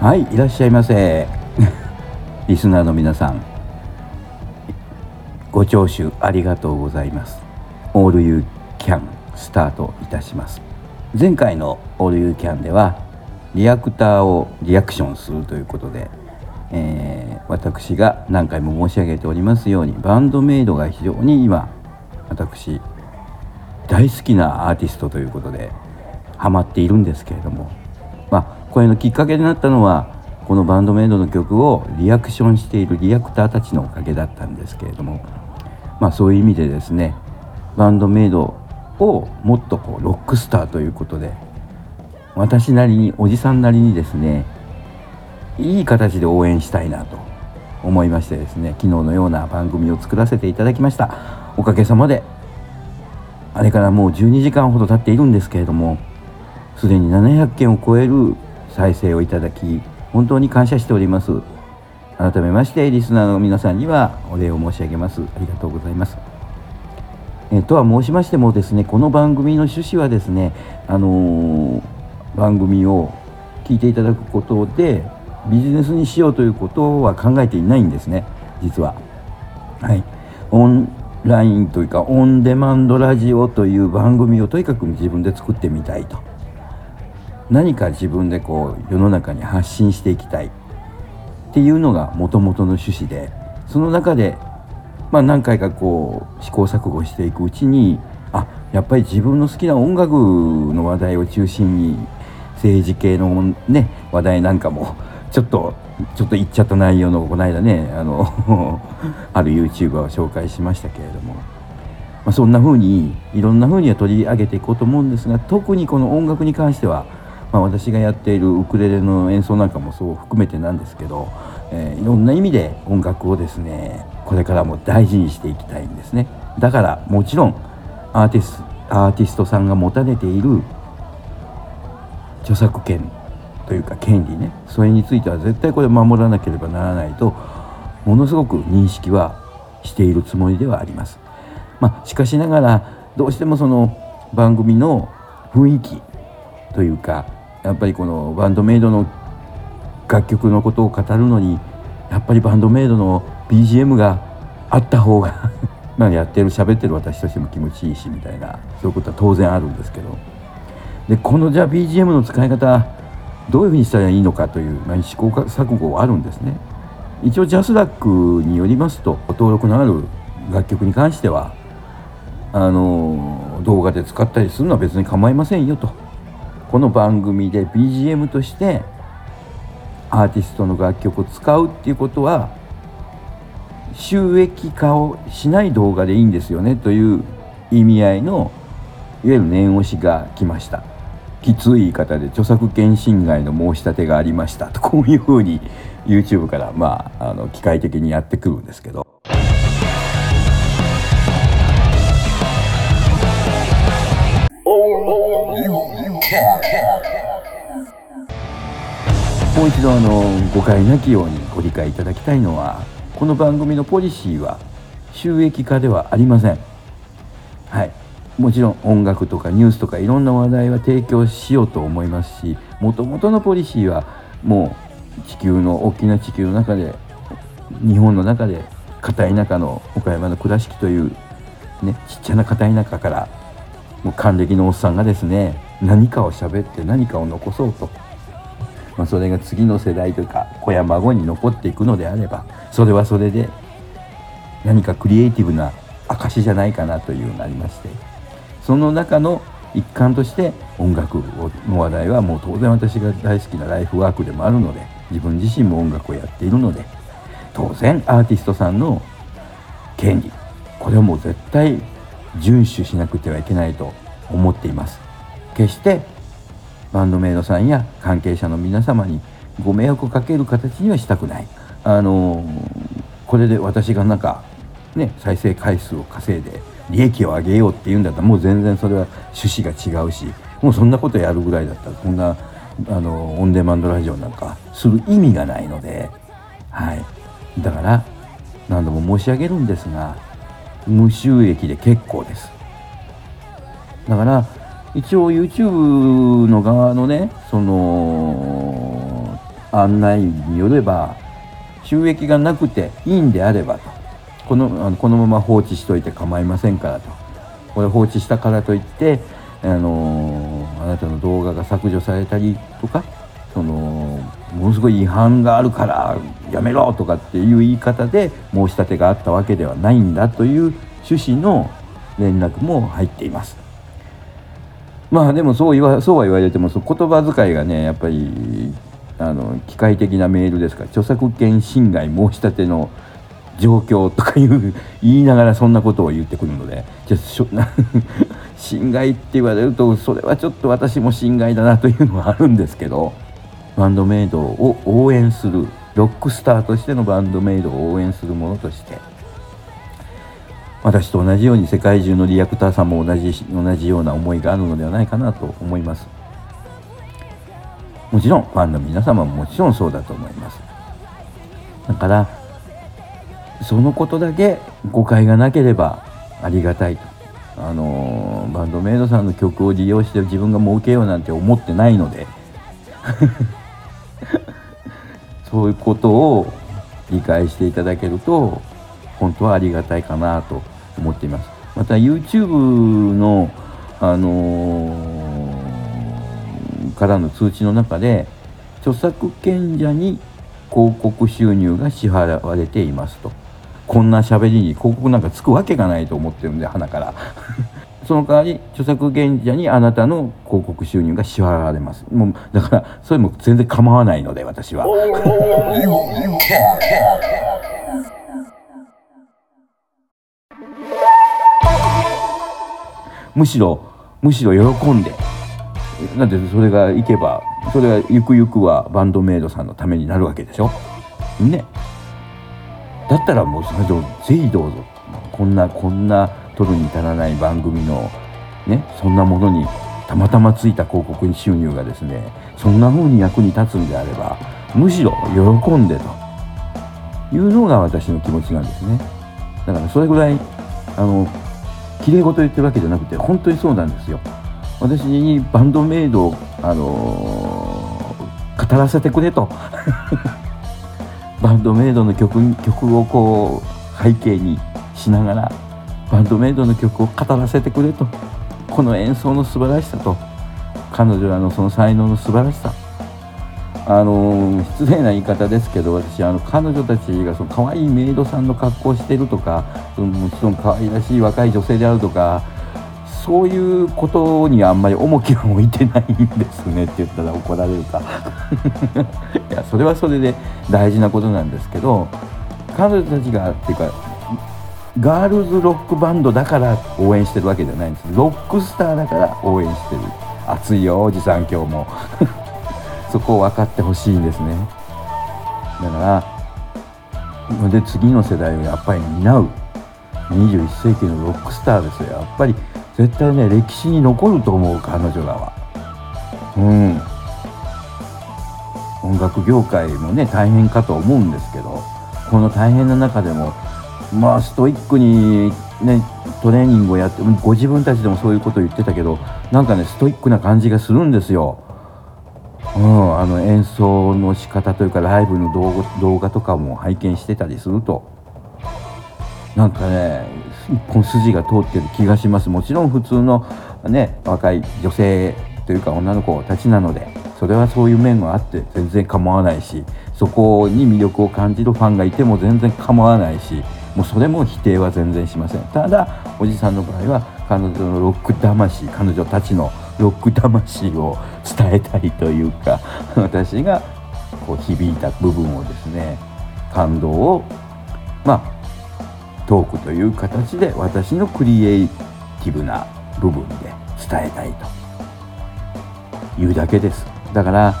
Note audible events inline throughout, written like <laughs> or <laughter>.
はいいらっしゃいませ。<laughs> リスナーの皆さんご聴取ありがとうございます。オールユーキャンスタートいたします。前回のオールユーキャンではリアクターをリアクションするということで、えー、私が何回も申し上げておりますようにバンドメイドが非常に今私大好きなアーティストということでハマっているんですけれどもまあこれのきっかけになったのはこのバンドメイドの曲をリアクションしているリアクターたちのおかげだったんですけれどもまあそういう意味でですねバンドメイドをもっとこうロックスターということで私なりにおじさんなりにですねいい形で応援したいなと思いましてですね昨日のような番組を作らせていただきました。おかげさまであれからもう12時間ほど経っているんですけれどもすでに700件を超える再生をいただき本当に感謝しております。改めましてリスナーの皆さんにはお礼を申し上げます。ありがとうございます。えとは申しましてもですねこの番組の趣旨はですねあのー、番組を聞いていただくことでビジネスにしようということは考えていないんですね。実は。はい。オンラインというかオンデマンドラジオという番組をとにかく自分で作ってみたいと。何か自分でこう世の中に発信していきたい。っていうのがもともとの趣旨で。その中で、まあ、何回かこう試行錯誤していくうちにあやっぱり自分の好きな音楽の話題を中心に政治系のね話題なんかもちょっとちょっと言っちゃった内容のこの間ねあの <laughs> ある YouTuber を紹介しましたけれども、まあ、そんな風にいろんな風には取り上げていこうと思うんですが特にこの音楽に関してはまあ、私がやっているウクレレの演奏なんかもそう含めてなんですけど、えー、いろんな意味で音楽をですねこれからも大事にしていきたいんですね。だからもちろんアーティスアーティストさんが持たれている著作権というか権利ねそれについては絶対これ守らなければならないとものすごく認識はしているつもりではあります。まあ、しかしながらどうしてもその番組の雰囲気というかやっぱりこのバンドメイドの楽曲のことを語るのにやっぱりバンドメイドの BGM があった方が <laughs> まあやってる喋ってる私としても気持ちいいしみたいなそういうことは当然あるんですけどでこのじゃあ BGM の使い方どういうふうにしたらいいのかという、まあ、試行錯誤はあるんですね。一応ジャスラックによりますと登録のある楽曲に関してはあの動画で使ったりするのは別に構いませんよと。この番組で BGM としてアーティストの楽曲を使うっていうことは収益化をしない動画でいいんですよねという意味合いのいわゆる念押しが来ました。きつい言い方で著作権侵害の申し立てがありましたとこういうふうに YouTube からまああの機械的にやってくるんですけど。もう一度あの誤解なきようにご理解いただきたいのはこの番組のポリシーは収益化ではありません。はい。もちろん音楽とかニュースとかいろんな話題は提供しようと思いますしもともとのポリシーはもう地球の大きな地球の中で日本の中で片田舎の岡山の倉敷というねちっちゃな片田舎からもう還暦のおっさんがですね何かを喋って何かを残そうと。まあ、それが次の世代というか子や孫に残っていくのであればそれはそれで何かクリエイティブな証じゃないかなというのがありましてその中の一環として音楽の話題はもう当然私が大好きなライフワークでもあるので自分自身も音楽をやっているので当然アーティストさんの権利これはもう絶対遵守しなくてはいけないと思っています。決してバンドメイドさんや関係者の皆様にご迷惑をかける形にはしたくない。あのこれで私がなんかね再生回数を稼いで利益を上げようっていうんだったらもう全然それは趣旨が違うしもうそんなことやるぐらいだったらこんなあのオンデマンドラジオなんかする意味がないのではい。だから何度も申し上げるんですが無収益で結構です。だから一応 YouTube の側のねその案内によれば収益がなくていいんであればと。このあのこのまま放置しといて構いませんからとこれ放置したからといってあのあなたの動画が削除されたりとかそのものすごい違反があるからやめろとかっていう言い方で申し立てがあったわけではないんだという趣旨の連絡も入っています。まあでもそう言わそうは言われてもそ言葉遣いがねやっぱりあの機械的なメールですから著作権侵害申し立ての状況とかいう言いながらそんなことを言ってくるのでじゃ <laughs> 侵害って言われるとそれはちょっと私も侵害だなというのはあるんですけどバンドメイドを応援するロックスターとしてのバンドメイドを応援するものとして私と同じように世界中のリアクターさんも同じ同じような思いがあるのではないかなと思います。もちろんファンの皆様ももちろんそうだと思います。だからそのことだけ誤解がなければありがたいと。あのバンドメイドさんの曲を利用して自分が儲けようなんて思ってないので。<laughs> そういうことを理解していただけると本当はありがたいかなと思っています。また YouTube のあのー、からの通知の中で著作権者に広告収入が支払われていますと。こんな喋りに広告なんかつくわけがないと思ってるんで鼻から。<laughs> その代わり著作権者にあなたの広告収入が支払われます。もうだからそれも全然構わないので私は。むしろむしろ喜んで。なんでそれがいけばそれがゆくゆくはバンドメイドさんのためになるわけでしょ？ねだったらもうそれでぜひどうぞ。こんなこんな取るに至らない番組のねそんなものにたまたまついた広告収入がですねそんな風に役に立つんであればむしろ喜んでというのが私の気持ちなんですね。だからそれぐらいあの綺麗事言ってるわけじゃなくて本当にそうなんですよ。私にバンドメイドを、あのー、語らせてくれと。<laughs> バンドメイドの曲曲をこう背景にしながらバンドメイドの曲を語らせてくれと。この演奏の素晴らしさと彼女らのその才能の素晴らしさ。あの失礼な言い方ですけど私あの彼女たちがその可愛いメイドさんの格好をしてるとかもちろん可愛らしい若い女性であるとかそういうことにあんまり重きを置いてないんですねって言ったら怒られるか。<laughs> いやそれはそれで大事なことなんですけど彼女たちがっていうかガールズロックバンドだから応援してるわけじゃないんです。ロックスターだから応援してる。熱いよおじさん今日も。<laughs> そこを分かってほしいんですね。だからで次の世代をやっぱり担う。21世紀のロックスターですよ。やっぱり絶対ね歴史に残ると思う彼女らは。うん。音楽業界もね大変かと思うんですけどこの大変な中でもまあストイックにねトレーニングをやってご自分たちでもそういうことを言ってたけどなんかねストイックな感じがするんですよ。うん、あの演奏の仕方というかライブの動画動画とかも拝見してたりすると。なんかね一本筋が通ってる気がします。もちろん普通のね若い女性というか女の子たちなのでそれはそういう面があって全然構わないしそこに魅力を感じるファンがいても全然構わないしもうそれも否定は全然しません。ただおじさんの場合は彼女のロック魂彼女たちのロック魂を伝えたいというか私がこう響いた部分をですね感動をまあトークという形で私のクリエイティブな部分で伝えたいというだけです。だから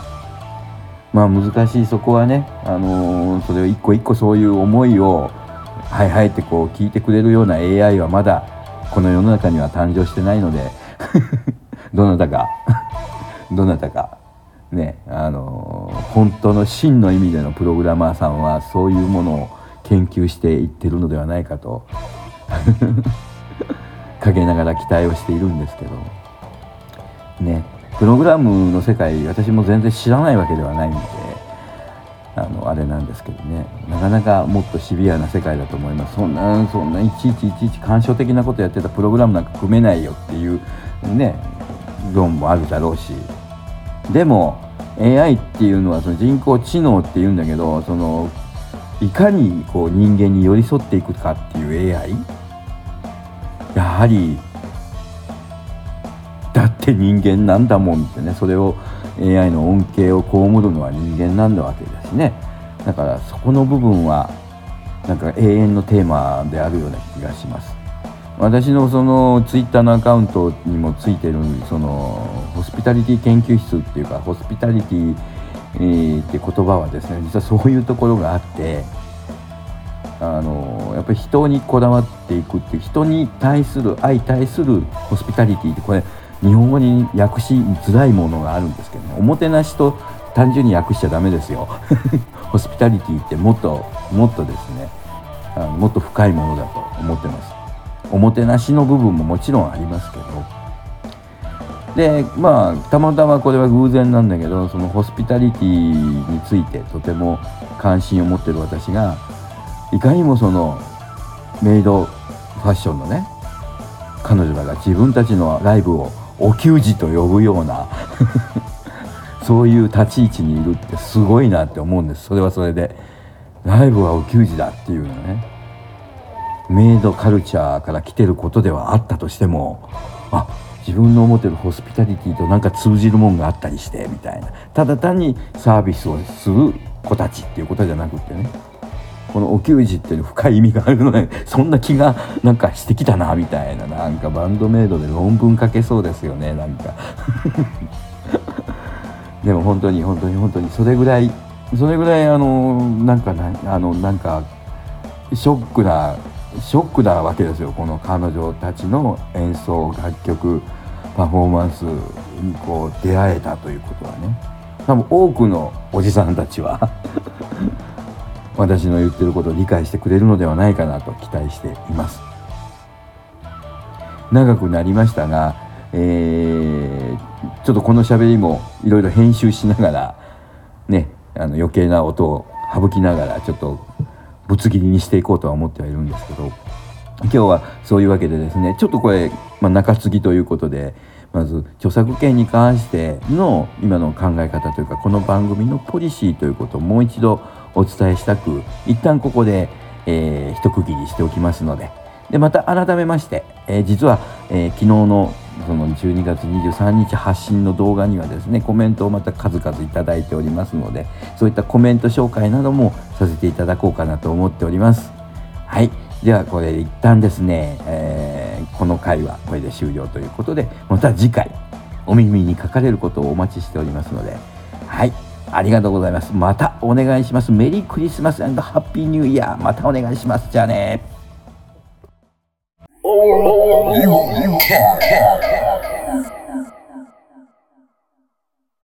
まあ難しいそこはね、あのー、それを一個一個そういう思いをはいはいってこう聞いてくれるような AI はまだこの世の中には誕生してないので <laughs> どなたか <laughs> どなたかねあの本当の真の意味でのプログラマーさんはそういうものを研究していってるのではないかと。<laughs> 陰ながら期待をしているんですけど。ねプログラムの世界私も全然知らないわけではないんであのあれなんですけどね。なかなかもっとシビアな世界だと思います。そんなそんないちいちいちいち干渉的なことやってたプログラムなんか組めないよっていうね論もあるだろうし。でも AI っていうのはその人工知能っていうんだけどそのいかにこう人間に寄り添っていくかっていう AI やはりだって人間なんだもんってねそれを AI の恩恵を被るのは人間なんだわけだしね。だからそこの部分はなんか永遠のテーマであるような気がします。私のそのツイッターのアカウントにもついてるそのホスピタリティ研究室っていうかホスピタリティ、えー、って言葉はですね実はそういうところがあってあのやっぱり人にこだわっていくっていう人に対する相対するホスピタリティってこれ日本語に訳しづらいものがあるんですけどねおもてなしと単純に訳しちゃダメですよ。<laughs> ホスピタリティってもっともっとですねあのもっと深いものだと思ってます。おもてなしの部分ももちろんありますけどでまあたまたまこれは偶然なんだけどそのホスピタリティについてとても関心を持ってる私がいかにもそのメイドファッションのね彼女らが自分たちのライブをお給仕と呼ぶような <laughs> そういう立ち位置にいるってすごいなって思うんです。それはそれでライブはお給仕だっていうのねメイドカルチャーから来てることではあったとしてもあ自分の思ってるホスピタリティとなんか通じるもんがあったりしてみたいな。ただ単にサービスをする子たちっていうことじゃなくってね。このお給仕っていう深い意味があるのでそんな気がなんかしてきたなみたいななんかバンドメイドで論文書けそうですよねなんか。<laughs> でも本当に本当に本当にそれぐらいそれぐらいあのなんかなあのなんかショックなショックなわけですよこの彼女たちの演奏楽曲パフォーマンスにこう出会えたということはね。多分多くのおじさんたちは <laughs> 私の言ってることを理解してくれるのではないかなと期待しています。長くなりましたが、えー、ちょっとこの喋りもいろいろ編集しながらねあの余計な音を省きながらちょっとぶつ切りにしていこうとは思ってはいるんですけど今日はそういうわけでですねちょっとこれ、まあ、中継ぎということでまず著作権に関しての今の考え方というかこの番組のポリシーということをもう一度お伝えしたく一旦ここで、えー、一区切りしておきますのででまた改めまして、えー、実は、えー、昨日のその12月23日発信の動画にはですねコメントをまた数々いただいておりますのでそういったコメント紹介などもさせていただこうかなと思っております。はい。ではこれ一旦ですね、えー、この回はこれで終了ということでまた次回お耳にかかれることをお待ちしておりますのではい。ありがとうございます。またお願いします。メリークリスマスハッピーニューイヤー。またお願いします。じゃあね。You, you can.